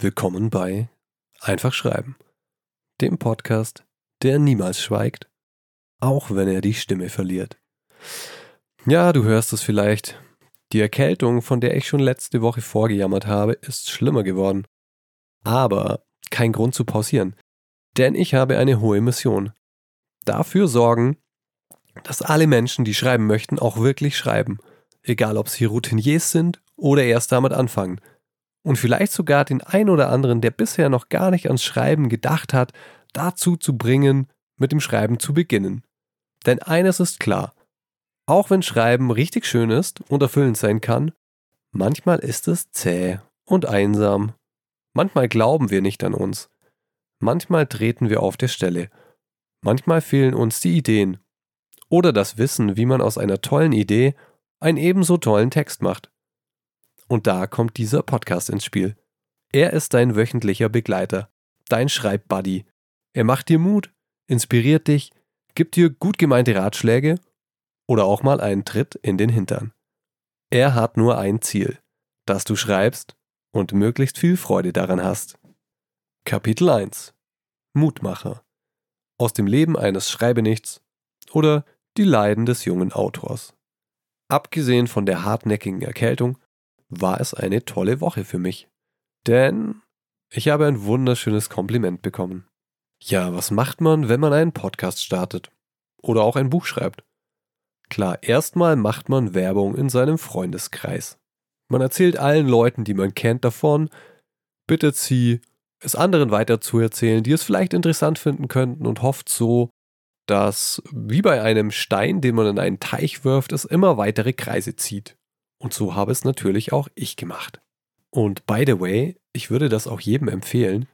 Willkommen bei Einfach Schreiben, dem Podcast, der niemals schweigt, auch wenn er die Stimme verliert. Ja, du hörst es vielleicht. Die Erkältung, von der ich schon letzte Woche vorgejammert habe, ist schlimmer geworden. Aber kein Grund zu pausieren, denn ich habe eine hohe Mission. Dafür sorgen, dass alle Menschen, die schreiben möchten, auch wirklich schreiben. Egal, ob sie Routiniers sind oder erst damit anfangen. Und vielleicht sogar den ein oder anderen, der bisher noch gar nicht ans Schreiben gedacht hat, dazu zu bringen, mit dem Schreiben zu beginnen. Denn eines ist klar, auch wenn Schreiben richtig schön ist und erfüllend sein kann, manchmal ist es zäh und einsam. Manchmal glauben wir nicht an uns. Manchmal treten wir auf der Stelle. Manchmal fehlen uns die Ideen oder das Wissen, wie man aus einer tollen Idee einen ebenso tollen Text macht. Und da kommt dieser Podcast ins Spiel. Er ist dein wöchentlicher Begleiter, dein Schreibbuddy. Er macht dir Mut, inspiriert dich, gibt dir gut gemeinte Ratschläge oder auch mal einen Tritt in den Hintern. Er hat nur ein Ziel, dass du schreibst und möglichst viel Freude daran hast. Kapitel 1 Mutmacher aus dem Leben eines Schreibenichts oder die Leiden des jungen Autors. Abgesehen von der hartnäckigen Erkältung war es eine tolle Woche für mich. Denn ich habe ein wunderschönes Kompliment bekommen. Ja, was macht man, wenn man einen Podcast startet? Oder auch ein Buch schreibt? Klar, erstmal macht man Werbung in seinem Freundeskreis. Man erzählt allen Leuten, die man kennt, davon, bittet sie, es anderen weiterzuerzählen, die es vielleicht interessant finden könnten und hofft so, dass, wie bei einem Stein, den man in einen Teich wirft, es immer weitere Kreise zieht. Und so habe es natürlich auch ich gemacht. Und by the way, ich würde das auch jedem empfehlen,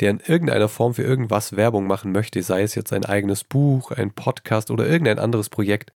der in irgendeiner Form für irgendwas Werbung machen möchte, sei es jetzt ein eigenes Buch, ein Podcast oder irgendein anderes Projekt.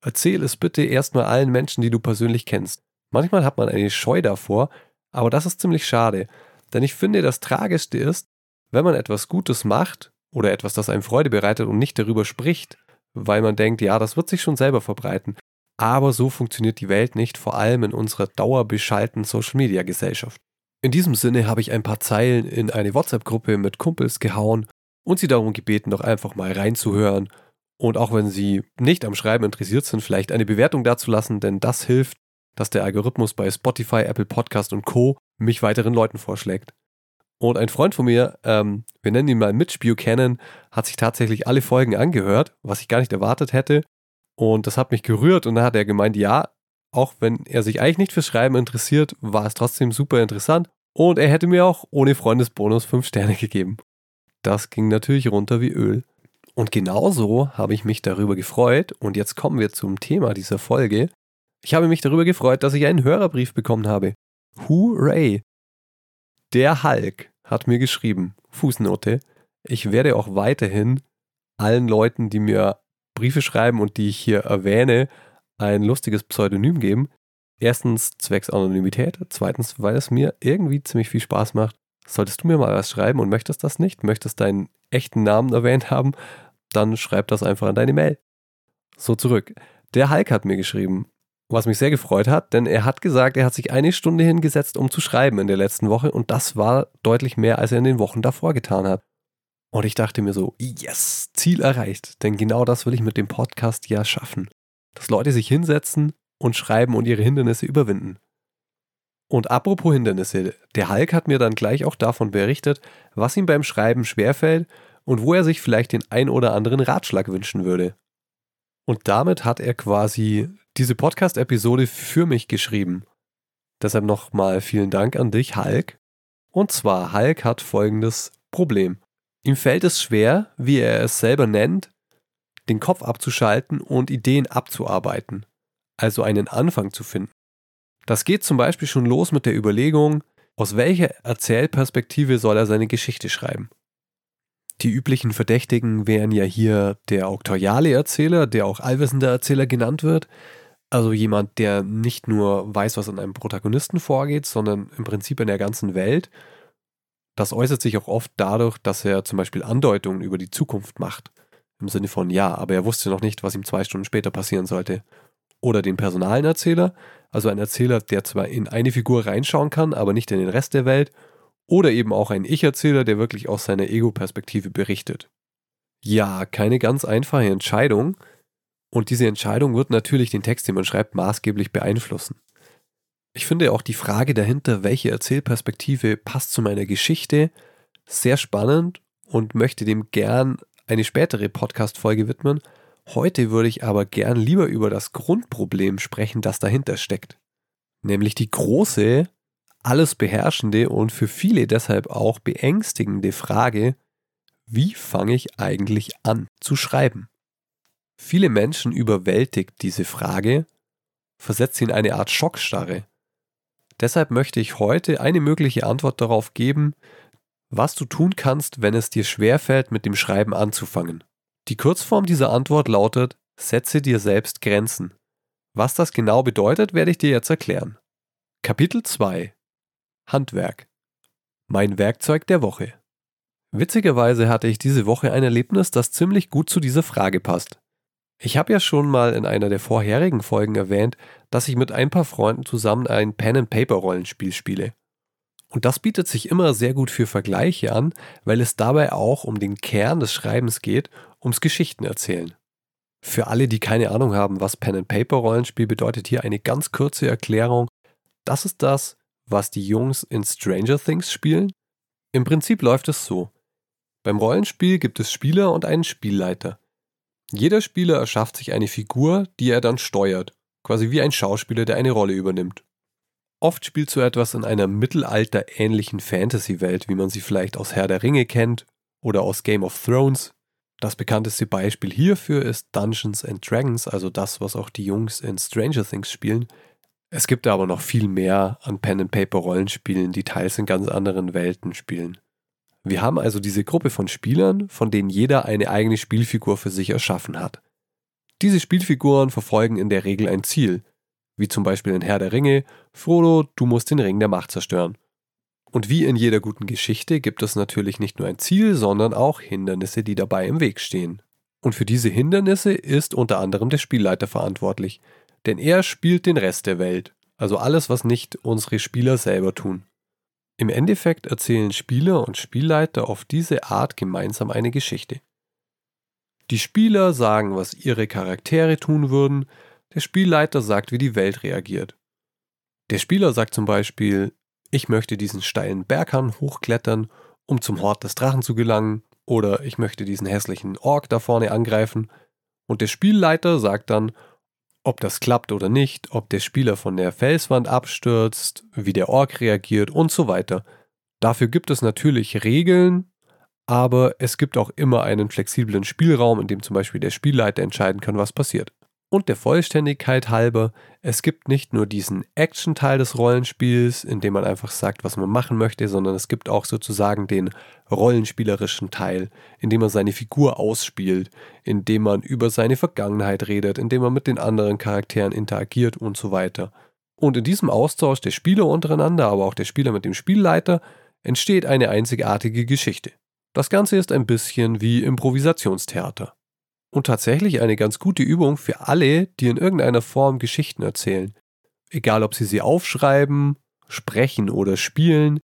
Erzähl es bitte erstmal allen Menschen, die du persönlich kennst. Manchmal hat man eine Scheu davor, aber das ist ziemlich schade. Denn ich finde, das Tragischste ist, wenn man etwas Gutes macht oder etwas, das einem Freude bereitet und nicht darüber spricht, weil man denkt, ja, das wird sich schon selber verbreiten. Aber so funktioniert die Welt nicht, vor allem in unserer dauerbeschalten Social-Media-Gesellschaft. In diesem Sinne habe ich ein paar Zeilen in eine WhatsApp-Gruppe mit Kumpels gehauen und sie darum gebeten, doch einfach mal reinzuhören und auch wenn sie nicht am Schreiben interessiert sind, vielleicht eine Bewertung dazulassen, denn das hilft, dass der Algorithmus bei Spotify, Apple Podcast und Co. mich weiteren Leuten vorschlägt. Und ein Freund von mir, ähm, wir nennen ihn mal Mitch Buchanan, hat sich tatsächlich alle Folgen angehört, was ich gar nicht erwartet hätte. Und das hat mich gerührt und dann hat er gemeint, ja, auch wenn er sich eigentlich nicht fürs Schreiben interessiert, war es trotzdem super interessant. Und er hätte mir auch ohne Freundesbonus 5 Sterne gegeben. Das ging natürlich runter wie Öl. Und genauso habe ich mich darüber gefreut. Und jetzt kommen wir zum Thema dieser Folge. Ich habe mich darüber gefreut, dass ich einen Hörerbrief bekommen habe. Hooray! Der Hulk hat mir geschrieben, Fußnote, ich werde auch weiterhin allen Leuten, die mir Briefe schreiben und die ich hier erwähne, ein lustiges Pseudonym geben. Erstens zwecks Anonymität, zweitens, weil es mir irgendwie ziemlich viel Spaß macht. Solltest du mir mal was schreiben und möchtest das nicht, möchtest deinen echten Namen erwähnt haben, dann schreib das einfach an deine Mail. So zurück. Der Hulk hat mir geschrieben, was mich sehr gefreut hat, denn er hat gesagt, er hat sich eine Stunde hingesetzt, um zu schreiben in der letzten Woche und das war deutlich mehr, als er in den Wochen davor getan hat. Und ich dachte mir so, yes, Ziel erreicht. Denn genau das will ich mit dem Podcast ja schaffen. Dass Leute sich hinsetzen und schreiben und ihre Hindernisse überwinden. Und apropos Hindernisse, der Hulk hat mir dann gleich auch davon berichtet, was ihm beim Schreiben schwerfällt und wo er sich vielleicht den ein oder anderen Ratschlag wünschen würde. Und damit hat er quasi diese Podcast-Episode für mich geschrieben. Deshalb nochmal vielen Dank an dich, Hulk. Und zwar, Hulk hat folgendes Problem. Ihm fällt es schwer, wie er es selber nennt, den Kopf abzuschalten und Ideen abzuarbeiten, also einen Anfang zu finden. Das geht zum Beispiel schon los mit der Überlegung, aus welcher Erzählperspektive soll er seine Geschichte schreiben. Die üblichen Verdächtigen wären ja hier der auktoriale Erzähler, der auch allwissender Erzähler genannt wird, also jemand, der nicht nur weiß, was an einem Protagonisten vorgeht, sondern im Prinzip in der ganzen Welt das äußert sich auch oft dadurch, dass er zum Beispiel Andeutungen über die Zukunft macht. Im Sinne von, ja, aber er wusste noch nicht, was ihm zwei Stunden später passieren sollte. oder den personalen Erzähler, also ein Erzähler, der zwar in eine Figur reinschauen kann, aber nicht in den Rest der Welt, oder eben auch ein Ich-Erzähler, der wirklich aus seiner Ego-Perspektive berichtet. Ja, keine ganz einfache Entscheidung, und diese Entscheidung wird natürlich den Text, den man schreibt, maßgeblich beeinflussen. Ich finde auch die Frage dahinter, welche Erzählperspektive passt zu meiner Geschichte, sehr spannend und möchte dem gern eine spätere Podcast-Folge widmen. Heute würde ich aber gern lieber über das Grundproblem sprechen, das dahinter steckt. Nämlich die große, alles beherrschende und für viele deshalb auch beängstigende Frage, wie fange ich eigentlich an zu schreiben? Viele Menschen überwältigt diese Frage, versetzt sie in eine Art Schockstarre. Deshalb möchte ich heute eine mögliche Antwort darauf geben, was du tun kannst, wenn es dir schwerfällt, mit dem Schreiben anzufangen. Die Kurzform dieser Antwort lautet, setze dir selbst Grenzen. Was das genau bedeutet, werde ich dir jetzt erklären. Kapitel 2 Handwerk Mein Werkzeug der Woche Witzigerweise hatte ich diese Woche ein Erlebnis, das ziemlich gut zu dieser Frage passt. Ich habe ja schon mal in einer der vorherigen Folgen erwähnt, dass ich mit ein paar Freunden zusammen ein Pen-and-Paper-Rollenspiel spiele. Und das bietet sich immer sehr gut für Vergleiche an, weil es dabei auch um den Kern des Schreibens geht, ums Geschichtenerzählen. Für alle, die keine Ahnung haben, was Pen-and-Paper-Rollenspiel bedeutet, hier eine ganz kurze Erklärung. Das ist das, was die Jungs in Stranger Things spielen. Im Prinzip läuft es so. Beim Rollenspiel gibt es Spieler und einen Spielleiter. Jeder Spieler erschafft sich eine Figur, die er dann steuert, quasi wie ein Schauspieler, der eine Rolle übernimmt. Oft spielt so etwas in einer mittelalterähnlichen Fantasy-Welt, wie man sie vielleicht aus Herr der Ringe kennt oder aus Game of Thrones. Das bekannteste Beispiel hierfür ist Dungeons and Dragons, also das, was auch die Jungs in Stranger Things spielen. Es gibt aber noch viel mehr an Pen-and-Paper-Rollenspielen, die teils in ganz anderen Welten spielen. Wir haben also diese Gruppe von Spielern, von denen jeder eine eigene Spielfigur für sich erschaffen hat. Diese Spielfiguren verfolgen in der Regel ein Ziel, wie zum Beispiel in Herr der Ringe, Frodo, du musst den Ring der Macht zerstören. Und wie in jeder guten Geschichte gibt es natürlich nicht nur ein Ziel, sondern auch Hindernisse, die dabei im Weg stehen. Und für diese Hindernisse ist unter anderem der Spielleiter verantwortlich, denn er spielt den Rest der Welt, also alles, was nicht unsere Spieler selber tun. Im Endeffekt erzählen Spieler und Spielleiter auf diese Art gemeinsam eine Geschichte. Die Spieler sagen, was ihre Charaktere tun würden, der Spielleiter sagt, wie die Welt reagiert. Der Spieler sagt zum Beispiel, ich möchte diesen steilen Berghang hochklettern, um zum Hort des Drachen zu gelangen, oder ich möchte diesen hässlichen Ork da vorne angreifen. Und der Spielleiter sagt dann, ob das klappt oder nicht, ob der Spieler von der Felswand abstürzt, wie der Ork reagiert und so weiter. Dafür gibt es natürlich Regeln, aber es gibt auch immer einen flexiblen Spielraum, in dem zum Beispiel der Spielleiter entscheiden kann, was passiert. Und der Vollständigkeit halber, es gibt nicht nur diesen Action-Teil des Rollenspiels, in dem man einfach sagt, was man machen möchte, sondern es gibt auch sozusagen den rollenspielerischen Teil, in dem man seine Figur ausspielt, in dem man über seine Vergangenheit redet, in dem man mit den anderen Charakteren interagiert und so weiter. Und in diesem Austausch der Spieler untereinander, aber auch der Spieler mit dem Spielleiter, entsteht eine einzigartige Geschichte. Das Ganze ist ein bisschen wie Improvisationstheater und tatsächlich eine ganz gute Übung für alle, die in irgendeiner Form Geschichten erzählen. Egal, ob sie sie aufschreiben, sprechen oder spielen,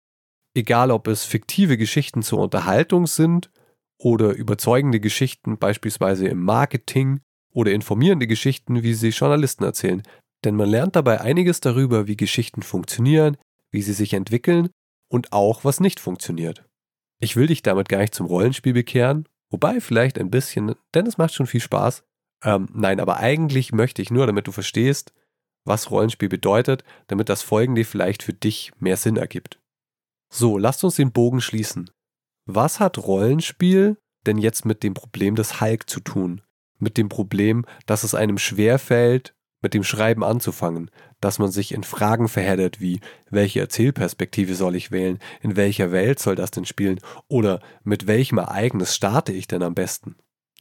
egal, ob es fiktive Geschichten zur Unterhaltung sind oder überzeugende Geschichten beispielsweise im Marketing oder informierende Geschichten, wie sie Journalisten erzählen. Denn man lernt dabei einiges darüber, wie Geschichten funktionieren, wie sie sich entwickeln und auch, was nicht funktioniert. Ich will dich damit gar nicht zum Rollenspiel bekehren Wobei vielleicht ein bisschen, denn es macht schon viel Spaß. Ähm, nein, aber eigentlich möchte ich nur, damit du verstehst, was Rollenspiel bedeutet, damit das folgende vielleicht für dich mehr Sinn ergibt. So, lasst uns den Bogen schließen. Was hat Rollenspiel denn jetzt mit dem Problem des Hulk zu tun? Mit dem Problem, dass es einem schwerfällt, mit dem Schreiben anzufangen, dass man sich in Fragen verheddert wie, welche Erzählperspektive soll ich wählen, in welcher Welt soll das denn spielen oder mit welchem Ereignis starte ich denn am besten?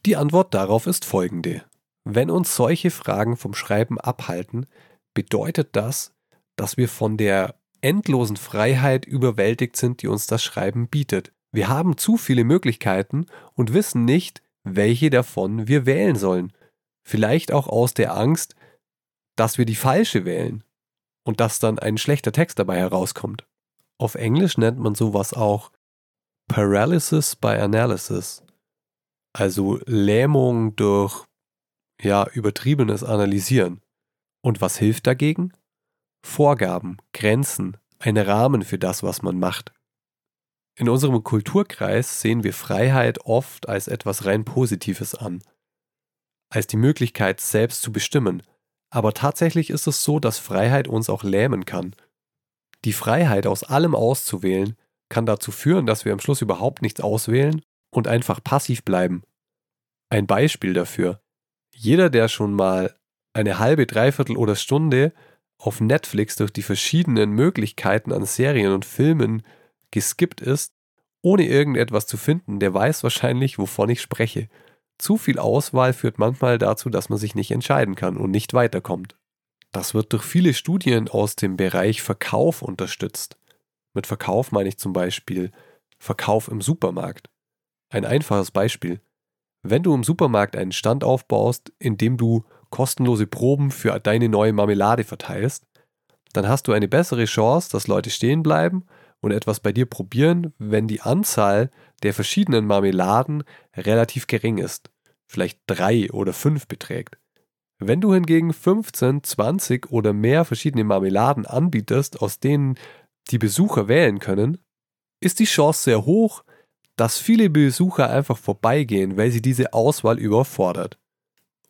Die Antwort darauf ist folgende. Wenn uns solche Fragen vom Schreiben abhalten, bedeutet das, dass wir von der endlosen Freiheit überwältigt sind, die uns das Schreiben bietet. Wir haben zu viele Möglichkeiten und wissen nicht, welche davon wir wählen sollen. Vielleicht auch aus der Angst, dass wir die falsche wählen und dass dann ein schlechter Text dabei herauskommt. Auf Englisch nennt man sowas auch Paralysis by Analysis, also Lähmung durch ja, übertriebenes Analysieren. Und was hilft dagegen? Vorgaben, Grenzen, ein Rahmen für das, was man macht. In unserem Kulturkreis sehen wir Freiheit oft als etwas rein Positives an, als die Möglichkeit, selbst zu bestimmen. Aber tatsächlich ist es so, dass Freiheit uns auch lähmen kann. Die Freiheit, aus allem auszuwählen, kann dazu führen, dass wir am Schluss überhaupt nichts auswählen und einfach passiv bleiben. Ein Beispiel dafür. Jeder, der schon mal eine halbe, dreiviertel oder Stunde auf Netflix durch die verschiedenen Möglichkeiten an Serien und Filmen geskippt ist, ohne irgendetwas zu finden, der weiß wahrscheinlich, wovon ich spreche. Zu viel Auswahl führt manchmal dazu, dass man sich nicht entscheiden kann und nicht weiterkommt. Das wird durch viele Studien aus dem Bereich Verkauf unterstützt. Mit Verkauf meine ich zum Beispiel Verkauf im Supermarkt. Ein einfaches Beispiel. Wenn du im Supermarkt einen Stand aufbaust, in dem du kostenlose Proben für deine neue Marmelade verteilst, dann hast du eine bessere Chance, dass Leute stehen bleiben und etwas bei dir probieren, wenn die Anzahl der verschiedenen Marmeladen relativ gering ist, vielleicht drei oder fünf beträgt. Wenn du hingegen 15, 20 oder mehr verschiedene Marmeladen anbietest, aus denen die Besucher wählen können, ist die Chance sehr hoch, dass viele Besucher einfach vorbeigehen, weil sie diese Auswahl überfordert.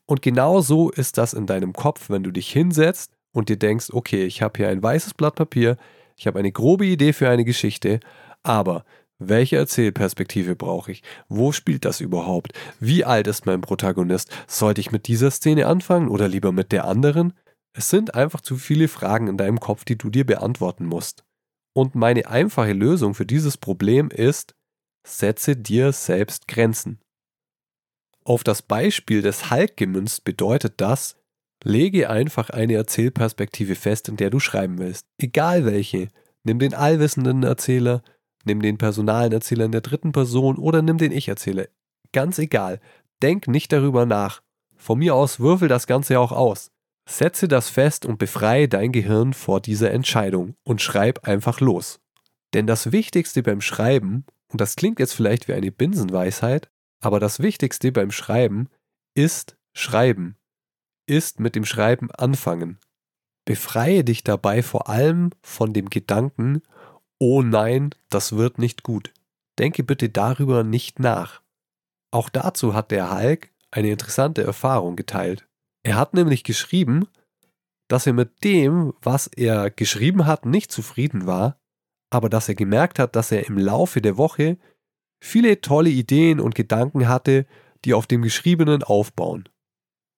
Und genau so ist das in deinem Kopf, wenn du dich hinsetzt und dir denkst, okay, ich habe hier ein weißes Blatt Papier, ich habe eine grobe Idee für eine Geschichte, aber welche Erzählperspektive brauche ich? Wo spielt das überhaupt? Wie alt ist mein Protagonist? Sollte ich mit dieser Szene anfangen oder lieber mit der anderen? Es sind einfach zu viele Fragen in deinem Kopf, die du dir beantworten musst. Und meine einfache Lösung für dieses Problem ist, setze dir selbst Grenzen. Auf das Beispiel des Hulk gemünzt bedeutet das, lege einfach eine Erzählperspektive fest, in der du schreiben willst. Egal welche. Nimm den allwissenden Erzähler, nimm den personalen Erzähler in der dritten Person oder nimm den Ich-Erzähler. Ganz egal. Denk nicht darüber nach. Von mir aus würfel das Ganze auch aus. Setze das fest und befreie dein Gehirn vor dieser Entscheidung und schreib einfach los. Denn das Wichtigste beim Schreiben, und das klingt jetzt vielleicht wie eine Binsenweisheit, aber das Wichtigste beim Schreiben ist Schreiben, ist mit dem Schreiben anfangen. Befreie dich dabei vor allem von dem Gedanken, oh nein, das wird nicht gut. Denke bitte darüber nicht nach. Auch dazu hat der Hulk eine interessante Erfahrung geteilt. Er hat nämlich geschrieben, dass er mit dem, was er geschrieben hat, nicht zufrieden war, aber dass er gemerkt hat, dass er im Laufe der Woche viele tolle Ideen und Gedanken hatte, die auf dem Geschriebenen aufbauen.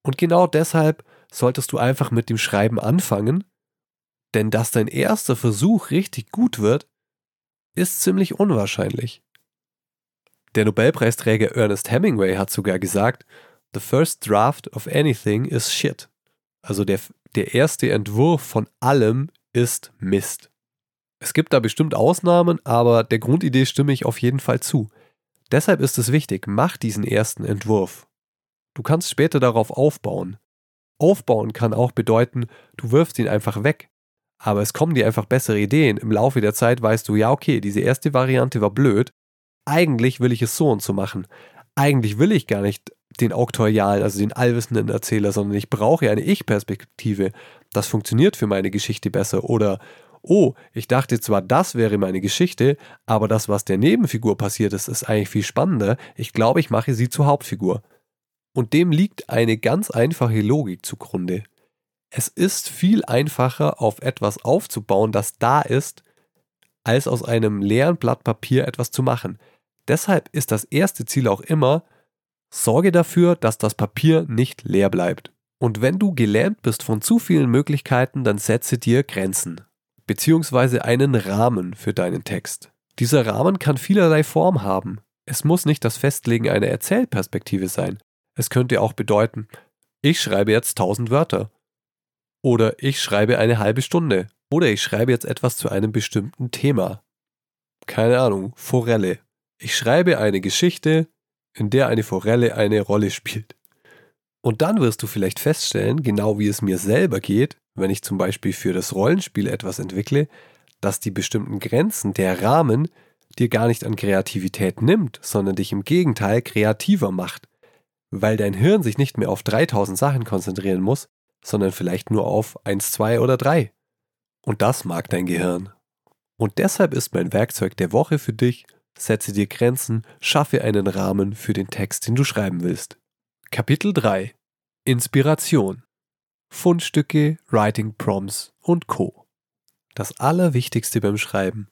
Und genau deshalb solltest du einfach mit dem Schreiben anfangen, denn dass dein erster Versuch richtig gut wird, ist ziemlich unwahrscheinlich. Der Nobelpreisträger Ernest Hemingway hat sogar gesagt, The first draft of anything is shit. Also der, der erste Entwurf von allem ist Mist. Es gibt da bestimmt Ausnahmen, aber der Grundidee stimme ich auf jeden Fall zu. Deshalb ist es wichtig, mach diesen ersten Entwurf. Du kannst später darauf aufbauen. Aufbauen kann auch bedeuten, du wirfst ihn einfach weg. Aber es kommen dir einfach bessere Ideen. Im Laufe der Zeit weißt du, ja, okay, diese erste Variante war blöd. Eigentlich will ich es so und so machen. Eigentlich will ich gar nicht den auktorialen, also den allwissenden Erzähler, sondern ich brauche eine Ich-Perspektive. Das funktioniert für meine Geschichte besser. Oder oh, ich dachte zwar, das wäre meine Geschichte, aber das, was der Nebenfigur passiert ist, ist eigentlich viel spannender. Ich glaube, ich mache sie zur Hauptfigur. Und dem liegt eine ganz einfache Logik zugrunde. Es ist viel einfacher, auf etwas aufzubauen, das da ist, als aus einem leeren Blatt Papier etwas zu machen. Deshalb ist das erste Ziel auch immer, sorge dafür, dass das Papier nicht leer bleibt. Und wenn du gelähmt bist von zu vielen Möglichkeiten, dann setze dir Grenzen beziehungsweise einen Rahmen für deinen Text. Dieser Rahmen kann vielerlei Form haben. Es muss nicht das Festlegen einer Erzählperspektive sein. Es könnte auch bedeuten, ich schreibe jetzt 1000 Wörter. Oder ich schreibe eine halbe Stunde. Oder ich schreibe jetzt etwas zu einem bestimmten Thema. Keine Ahnung, Forelle. Ich schreibe eine Geschichte, in der eine Forelle eine Rolle spielt. Und dann wirst du vielleicht feststellen, genau wie es mir selber geht, wenn ich zum Beispiel für das Rollenspiel etwas entwickle, dass die bestimmten Grenzen, der Rahmen, dir gar nicht an Kreativität nimmt, sondern dich im Gegenteil kreativer macht, weil dein Hirn sich nicht mehr auf 3000 Sachen konzentrieren muss, sondern vielleicht nur auf 1, 2 oder 3. Und das mag dein Gehirn. Und deshalb ist mein Werkzeug der Woche für dich, setze dir Grenzen, schaffe einen Rahmen für den Text, den du schreiben willst. Kapitel 3 Inspiration Fundstücke, Writing Prompts und Co. Das Allerwichtigste beim Schreiben.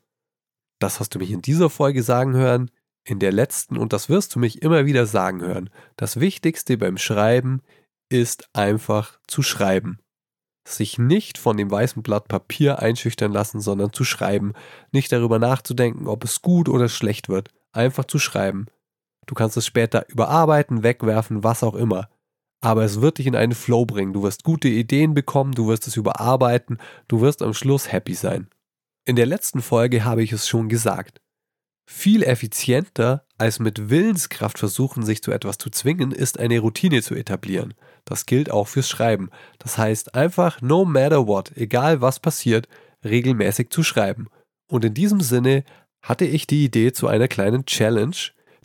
Das hast du mich in dieser Folge sagen hören, in der letzten und das wirst du mich immer wieder sagen hören. Das Wichtigste beim Schreiben ist einfach zu schreiben. Sich nicht von dem weißen Blatt Papier einschüchtern lassen, sondern zu schreiben. Nicht darüber nachzudenken, ob es gut oder schlecht wird. Einfach zu schreiben. Du kannst es später überarbeiten, wegwerfen, was auch immer. Aber es wird dich in einen Flow bringen. Du wirst gute Ideen bekommen, du wirst es überarbeiten, du wirst am Schluss happy sein. In der letzten Folge habe ich es schon gesagt. Viel effizienter als mit Willenskraft versuchen, sich zu etwas zu zwingen, ist eine Routine zu etablieren. Das gilt auch fürs Schreiben. Das heißt einfach, no matter what, egal was passiert, regelmäßig zu schreiben. Und in diesem Sinne hatte ich die Idee zu einer kleinen Challenge,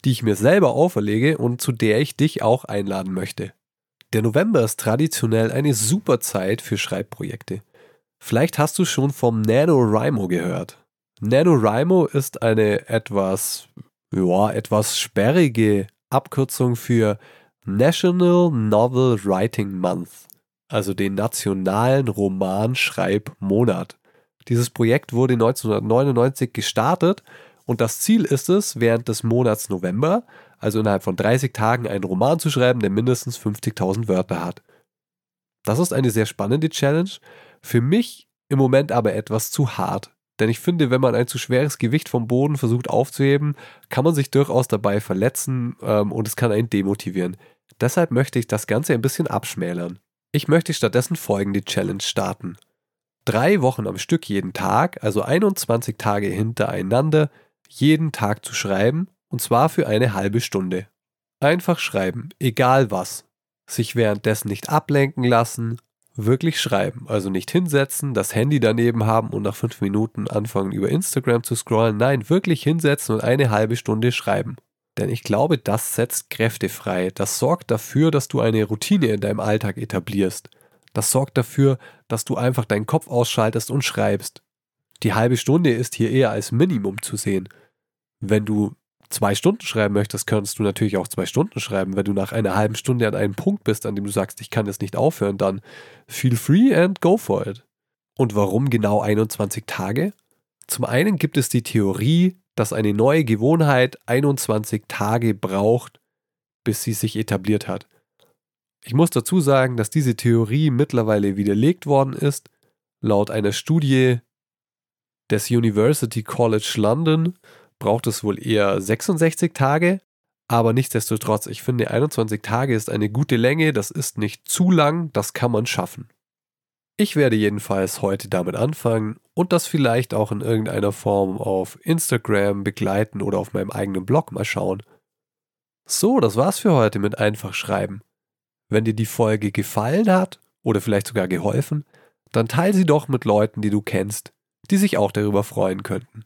die ich mir selber auferlege und zu der ich dich auch einladen möchte. Der November ist traditionell eine super Zeit für Schreibprojekte. Vielleicht hast du schon vom NaNoWriMo gehört. NaNoWriMo ist eine etwas, ja, etwas sperrige Abkürzung für National Novel Writing Month, also den nationalen Romanschreibmonat. Dieses Projekt wurde 1999 gestartet und das Ziel ist es, während des Monats November, also innerhalb von 30 Tagen, einen Roman zu schreiben, der mindestens 50.000 Wörter hat. Das ist eine sehr spannende Challenge, für mich im Moment aber etwas zu hart. Denn ich finde, wenn man ein zu schweres Gewicht vom Boden versucht aufzuheben, kann man sich durchaus dabei verletzen ähm, und es kann einen demotivieren. Deshalb möchte ich das Ganze ein bisschen abschmälern. Ich möchte stattdessen folgende Challenge starten. Drei Wochen am Stück jeden Tag, also 21 Tage hintereinander, jeden Tag zu schreiben, und zwar für eine halbe Stunde. Einfach schreiben, egal was. Sich währenddessen nicht ablenken lassen, wirklich schreiben. Also nicht hinsetzen, das Handy daneben haben und nach fünf Minuten anfangen über Instagram zu scrollen. Nein, wirklich hinsetzen und eine halbe Stunde schreiben. Denn ich glaube, das setzt Kräfte frei. Das sorgt dafür, dass du eine Routine in deinem Alltag etablierst. Das sorgt dafür, dass du einfach deinen Kopf ausschaltest und schreibst. Die halbe Stunde ist hier eher als Minimum zu sehen. Wenn du zwei Stunden schreiben möchtest, könntest du natürlich auch zwei Stunden schreiben. Wenn du nach einer halben Stunde an einem Punkt bist, an dem du sagst, ich kann jetzt nicht aufhören, dann feel free and go for it. Und warum genau 21 Tage? Zum einen gibt es die Theorie, dass eine neue Gewohnheit 21 Tage braucht, bis sie sich etabliert hat. Ich muss dazu sagen, dass diese Theorie mittlerweile widerlegt worden ist. Laut einer Studie des University College London braucht es wohl eher 66 Tage. Aber nichtsdestotrotz, ich finde 21 Tage ist eine gute Länge, das ist nicht zu lang, das kann man schaffen. Ich werde jedenfalls heute damit anfangen und das vielleicht auch in irgendeiner Form auf Instagram begleiten oder auf meinem eigenen Blog mal schauen. So, das war's für heute mit einfach schreiben. Wenn dir die Folge gefallen hat oder vielleicht sogar geholfen, dann teile sie doch mit Leuten, die du kennst, die sich auch darüber freuen könnten.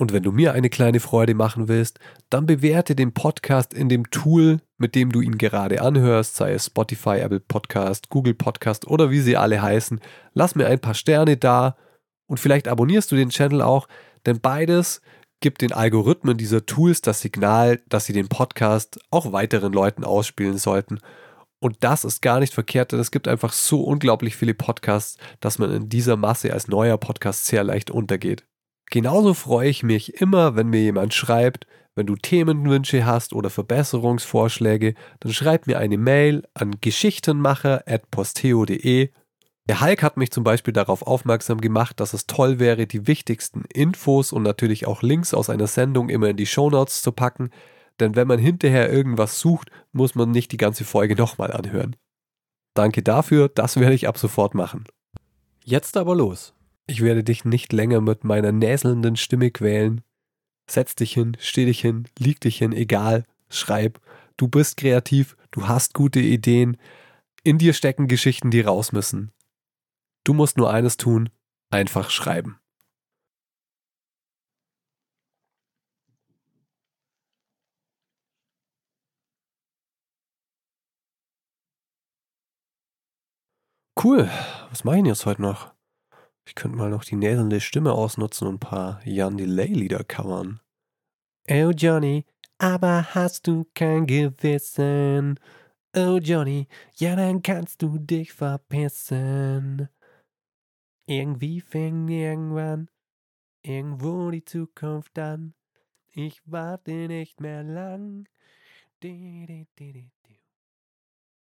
Und wenn du mir eine kleine Freude machen willst, dann bewerte den Podcast in dem Tool, mit dem du ihn gerade anhörst, sei es Spotify, Apple Podcast, Google Podcast oder wie sie alle heißen. Lass mir ein paar Sterne da und vielleicht abonnierst du den Channel auch, denn beides gibt den Algorithmen dieser Tools das Signal, dass sie den Podcast auch weiteren Leuten ausspielen sollten. Und das ist gar nicht verkehrt, denn es gibt einfach so unglaublich viele Podcasts, dass man in dieser Masse als neuer Podcast sehr leicht untergeht. Genauso freue ich mich immer, wenn mir jemand schreibt, wenn du Themenwünsche hast oder Verbesserungsvorschläge, dann schreib mir eine Mail an geschichtenmacher.posteo.de. Der Hulk hat mich zum Beispiel darauf aufmerksam gemacht, dass es toll wäre, die wichtigsten Infos und natürlich auch Links aus einer Sendung immer in die Shownotes zu packen, denn wenn man hinterher irgendwas sucht, muss man nicht die ganze Folge nochmal anhören. Danke dafür, das werde ich ab sofort machen. Jetzt aber los. Ich werde dich nicht länger mit meiner näselnden Stimme quälen. Setz dich hin, steh dich hin, lieg dich hin, egal, schreib. Du bist kreativ, du hast gute Ideen. In dir stecken Geschichten, die raus müssen. Du musst nur eines tun, einfach schreiben. Cool, was mache ich denn jetzt heute noch? Ich könnte mal noch die näselnde Stimme ausnutzen und ein paar Jan Delay-Lieder covern. Oh Johnny, aber hast du kein Gewissen? Oh Johnny, ja dann kannst du dich verpissen. Irgendwie fing irgendwann irgendwo die Zukunft an. Ich warte nicht mehr lang. Di, di, di,